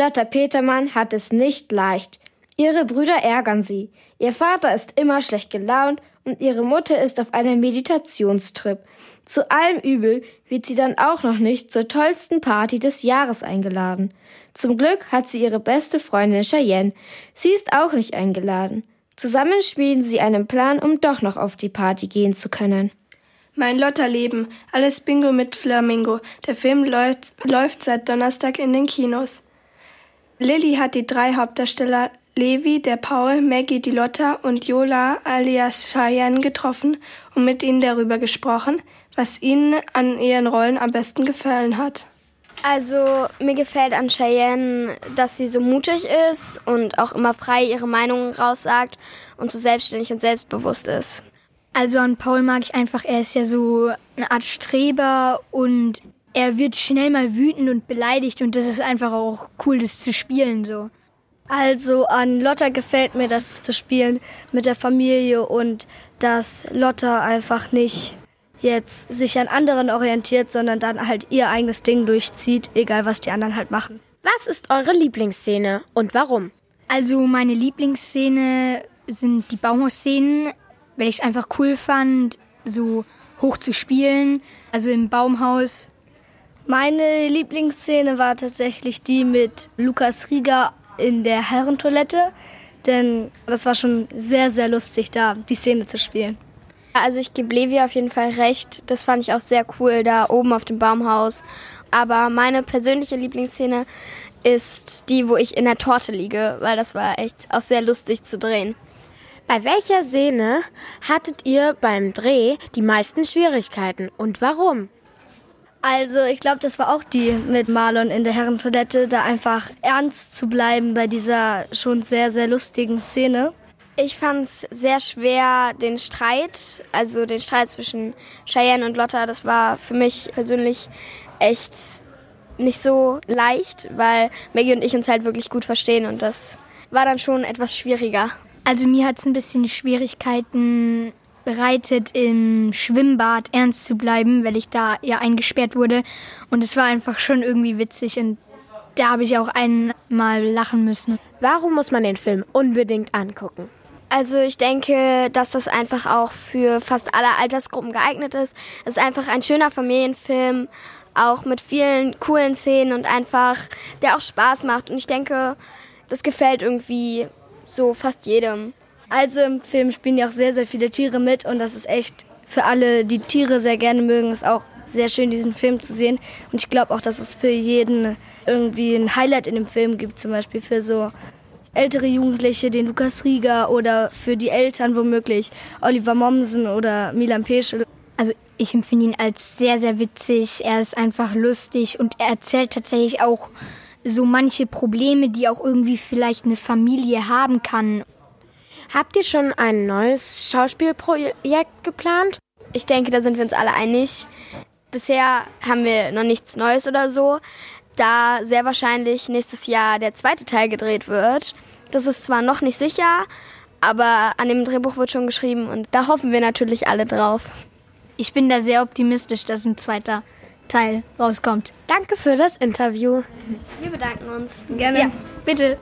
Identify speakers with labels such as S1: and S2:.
S1: Lotta Petermann hat es nicht leicht. Ihre Brüder ärgern sie. Ihr Vater ist immer schlecht gelaunt und ihre Mutter ist auf einem Meditationstrip. Zu allem Übel wird sie dann auch noch nicht zur tollsten Party des Jahres eingeladen. Zum Glück hat sie ihre beste Freundin Cheyenne. Sie ist auch nicht eingeladen. Zusammen schmieden sie einen Plan, um doch noch auf die Party gehen zu können.
S2: Mein Lotterleben. Alles Bingo mit Flamingo. Der Film läuft, läuft seit Donnerstag in den Kinos. Lilly hat die drei Hauptdarsteller Levi, der Paul, Maggie, die Lotta und Yola alias Cheyenne getroffen und mit ihnen darüber gesprochen, was ihnen an ihren Rollen am besten gefallen hat.
S3: Also mir gefällt an Cheyenne, dass sie so mutig ist und auch immer frei ihre Meinungen raussagt und so selbstständig und selbstbewusst ist.
S4: Also an Paul mag ich einfach, er ist ja so eine Art Streber und er wird schnell mal wütend und beleidigt und das ist einfach auch cool, das zu spielen so.
S5: Also an Lotta gefällt mir das zu spielen mit der Familie und dass Lotta einfach nicht jetzt sich an anderen orientiert, sondern dann halt ihr eigenes Ding durchzieht, egal was die anderen halt machen.
S6: Was ist eure Lieblingsszene und warum?
S4: Also meine Lieblingsszene sind die Baumhausszenen, weil ich es einfach cool fand, so hoch zu spielen, also im Baumhaus.
S5: Meine Lieblingsszene war tatsächlich die mit Lukas Rieger in der Herrentoilette, denn das war schon sehr, sehr lustig, da die Szene zu spielen.
S3: Also ich gebe Levi auf jeden Fall recht. Das fand ich auch sehr cool, da oben auf dem Baumhaus. Aber meine persönliche Lieblingsszene ist die, wo ich in der Torte liege, weil das war echt auch sehr lustig zu drehen.
S6: Bei welcher Szene hattet ihr beim Dreh die meisten Schwierigkeiten und warum?
S5: Also ich glaube, das war auch die mit Marlon in der Herrentoilette, da einfach ernst zu bleiben bei dieser schon sehr, sehr lustigen Szene.
S3: Ich fand es sehr schwer, den Streit, also den Streit zwischen Cheyenne und Lotta, das war für mich persönlich echt nicht so leicht, weil Maggie und ich uns halt wirklich gut verstehen und das war dann schon etwas schwieriger.
S4: Also mir hat es ein bisschen Schwierigkeiten bereitet, im Schwimmbad ernst zu bleiben, weil ich da ja eingesperrt wurde. Und es war einfach schon irgendwie witzig und da habe ich auch einmal lachen müssen.
S6: Warum muss man den Film unbedingt angucken?
S3: Also ich denke, dass das einfach auch für fast alle Altersgruppen geeignet ist. Es ist einfach ein schöner Familienfilm, auch mit vielen coolen Szenen und einfach, der auch Spaß macht. Und ich denke, das gefällt irgendwie so fast jedem.
S5: Also im Film spielen ja auch sehr, sehr viele Tiere mit und das ist echt für alle, die Tiere sehr gerne mögen, ist auch sehr schön, diesen Film zu sehen. Und ich glaube auch, dass es für jeden irgendwie ein Highlight in dem Film gibt, zum Beispiel für so ältere Jugendliche, den Lukas Rieger oder für die Eltern womöglich Oliver Mommsen oder Milan Peschel.
S4: Also ich empfinde ihn als sehr, sehr witzig. Er ist einfach lustig und er erzählt tatsächlich auch so manche Probleme, die auch irgendwie vielleicht eine Familie haben kann.
S6: Habt ihr schon ein neues Schauspielprojekt geplant?
S3: Ich denke, da sind wir uns alle einig. Bisher haben wir noch nichts Neues oder so da sehr wahrscheinlich nächstes Jahr der zweite Teil gedreht wird. Das ist zwar noch nicht sicher, aber an dem Drehbuch wird schon geschrieben und da hoffen wir natürlich alle drauf.
S4: Ich bin da sehr optimistisch, dass ein zweiter Teil rauskommt.
S6: Danke für das Interview.
S3: Wir bedanken uns.
S4: Gerne. Ja,
S3: bitte.